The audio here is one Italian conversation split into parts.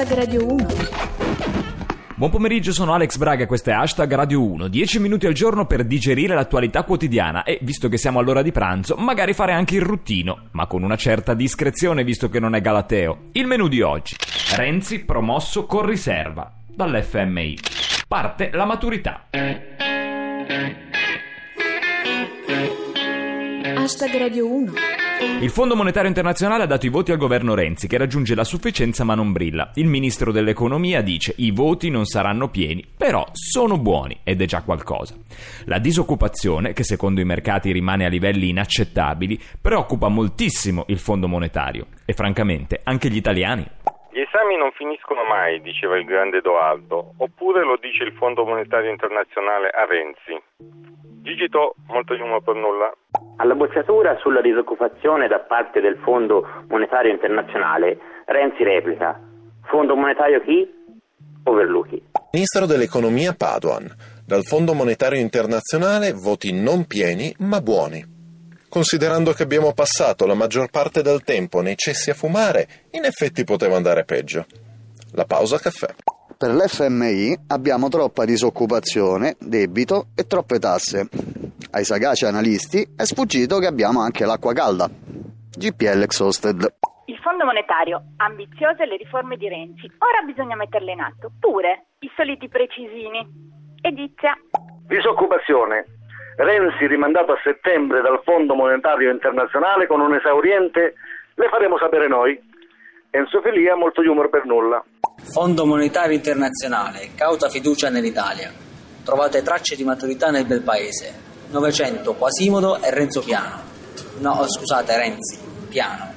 Hashtag Radio 1. Buon pomeriggio, sono Alex Braga e questo è Hashtag Radio 1. 10 minuti al giorno per digerire l'attualità quotidiana e, visto che siamo all'ora di pranzo, magari fare anche il ruttino, ma con una certa discrezione visto che non è Galateo. Il menù di oggi. Renzi promosso con riserva dall'FMI. Parte la maturità. Hashtag Radio 1. Il Fondo Monetario Internazionale ha dato i voti al governo Renzi, che raggiunge la sufficienza ma non brilla. Il ministro dell'economia dice i voti non saranno pieni, però sono buoni ed è già qualcosa. La disoccupazione, che secondo i mercati rimane a livelli inaccettabili, preoccupa moltissimo il Fondo Monetario e francamente anche gli italiani. Gli esami non finiscono mai, diceva il grande Edoardo, oppure lo dice il Fondo Monetario Internazionale a Renzi. Gigito, molto humor per nulla. Alla bocciatura sulla disoccupazione da parte del Fondo Monetario Internazionale, Renzi replica: Fondo monetario chi? Overluchi. Ministro dell'Economia Padoan. Dal Fondo Monetario Internazionale voti non pieni ma buoni. Considerando che abbiamo passato la maggior parte del tempo nei cessi a fumare, in effetti poteva andare peggio. La pausa caffè. Per l'FMI abbiamo troppa disoccupazione, debito e troppe tasse. Ai sagaci analisti è sfuggito che abbiamo anche l'acqua calda. GPL Exhausted. Il Fondo Monetario, ambiziose le riforme di Renzi, ora bisogna metterle in atto. Pure, i soliti precisini. Edizia. Disoccupazione. Renzi rimandato a settembre dal Fondo Monetario Internazionale con un esauriente le faremo sapere noi. Enzo Felia, molto humor per nulla. Fondo Monetario Internazionale, cauta fiducia nell'Italia. Trovate tracce di maturità nel bel paese. Novecento, Quasimodo e Renzo Piano. No, scusate, Renzi, Piano.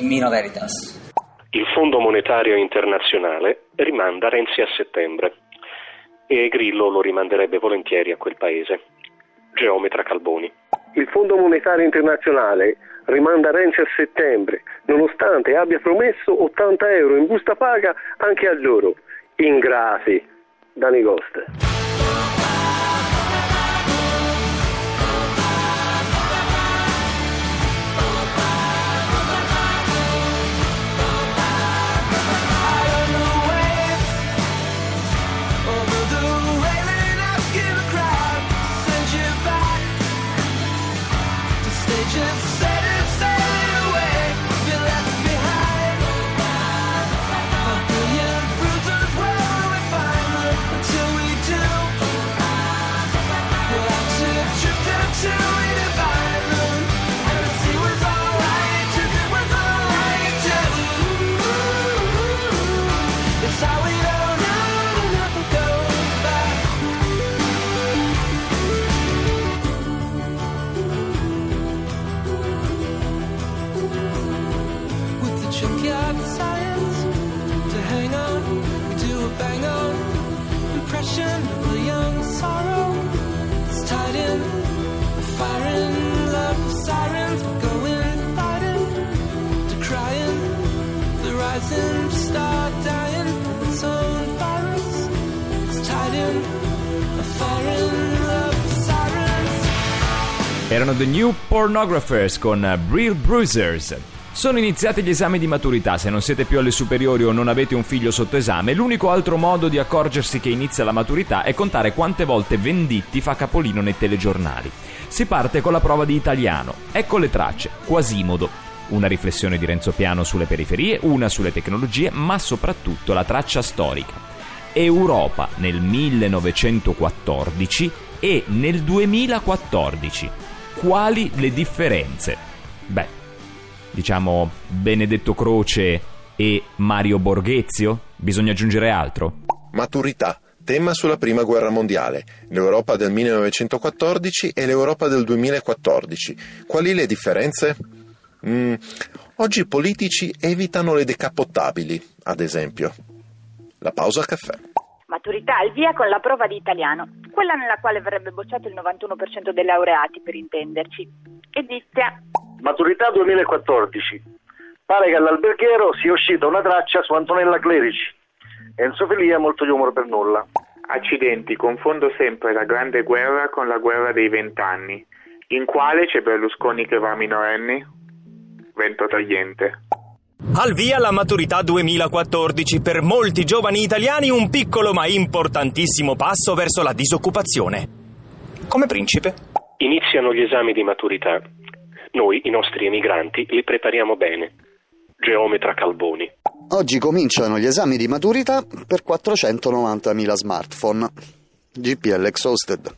In Mino Veritas. Il Fondo Monetario Internazionale rimanda Renzi a settembre e Grillo lo rimanderebbe volentieri a quel paese. Geometra Calboni. Il Fondo Monetario Internazionale rimanda Renzi a settembre, nonostante abbia promesso 80 euro in busta paga anche a loro. Ingrati. Dani Goste. Erano The New Pornographers con Brill Bruisers. Sono iniziati gli esami di maturità, se non siete più alle superiori o non avete un figlio sotto esame, l'unico altro modo di accorgersi che inizia la maturità è contare quante volte Venditti fa capolino nei telegiornali. Si parte con la prova di italiano. Ecco le tracce. Quasimodo. Una riflessione di Renzo Piano sulle periferie, una sulle tecnologie, ma soprattutto la traccia storica. Europa nel 1914 e nel 2014 quali le differenze? Beh, diciamo Benedetto Croce e Mario Borghezio? Bisogna aggiungere altro? Maturità, tema sulla Prima Guerra Mondiale, l'Europa del 1914 e l'Europa del 2014. Quali le differenze? Mm, oggi i politici evitano le decapottabili, ad esempio. La pausa caffè. Maturità al via con la prova di italiano, quella nella quale verrebbe bocciato il 91% dei laureati, per intenderci. Edizia. Maturità 2014. Pare che all'alberghiero sia uscita una traccia su Antonella Clerici. Enzo Felia, molto humor per nulla. Accidenti, confondo sempre la Grande Guerra con la Guerra dei Vent'anni. In quale c'è Berlusconi che va a minorenni? Vento tagliente. Al via la maturità 2014, per molti giovani italiani un piccolo ma importantissimo passo verso la disoccupazione. Come principe? Iniziano gli esami di maturità. Noi, i nostri emigranti, li prepariamo bene. Geometra Calboni. Oggi cominciano gli esami di maturità per 490.000 smartphone. GPL Exhausted.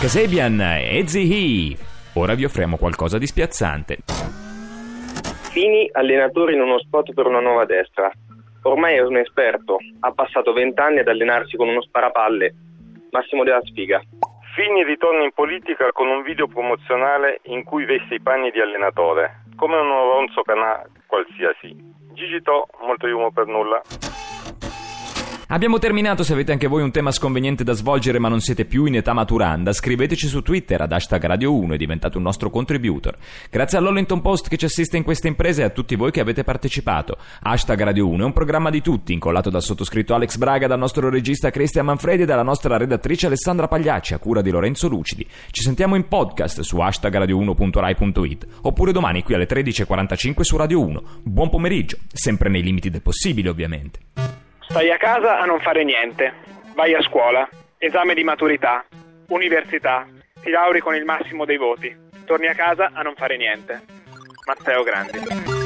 Kasabian e Zihi. Ora vi offriamo qualcosa di spiazzante. Fini allenatore in uno spot per una nuova destra. Ormai è un esperto, ha passato vent'anni ad allenarsi con uno sparapalle. Massimo della Sfiga. Fini ritorna in politica con un video promozionale in cui veste i panni di allenatore, come un ronzo canà qualsiasi. Gigi To, molto humo per nulla. Abbiamo terminato, se avete anche voi un tema sconveniente da svolgere ma non siete più in età maturanda, scriveteci su Twitter ad hashtag Radio 1 e diventate un nostro contributor. Grazie all'Ollington Post che ci assiste in queste imprese e a tutti voi che avete partecipato. Hashtag Radio 1 è un programma di tutti, incollato dal sottoscritto Alex Braga, dal nostro regista Cristian Manfredi e dalla nostra redattrice Alessandra Pagliacci, a cura di Lorenzo Lucidi. Ci sentiamo in podcast su hashtag radio1.rai.it oppure domani qui alle 13.45 su Radio 1. Buon pomeriggio, sempre nei limiti del possibile ovviamente. Stai a casa a non fare niente. Vai a scuola. Esame di maturità. Università. Ti lauri con il massimo dei voti. Torni a casa a non fare niente. Matteo Grandi.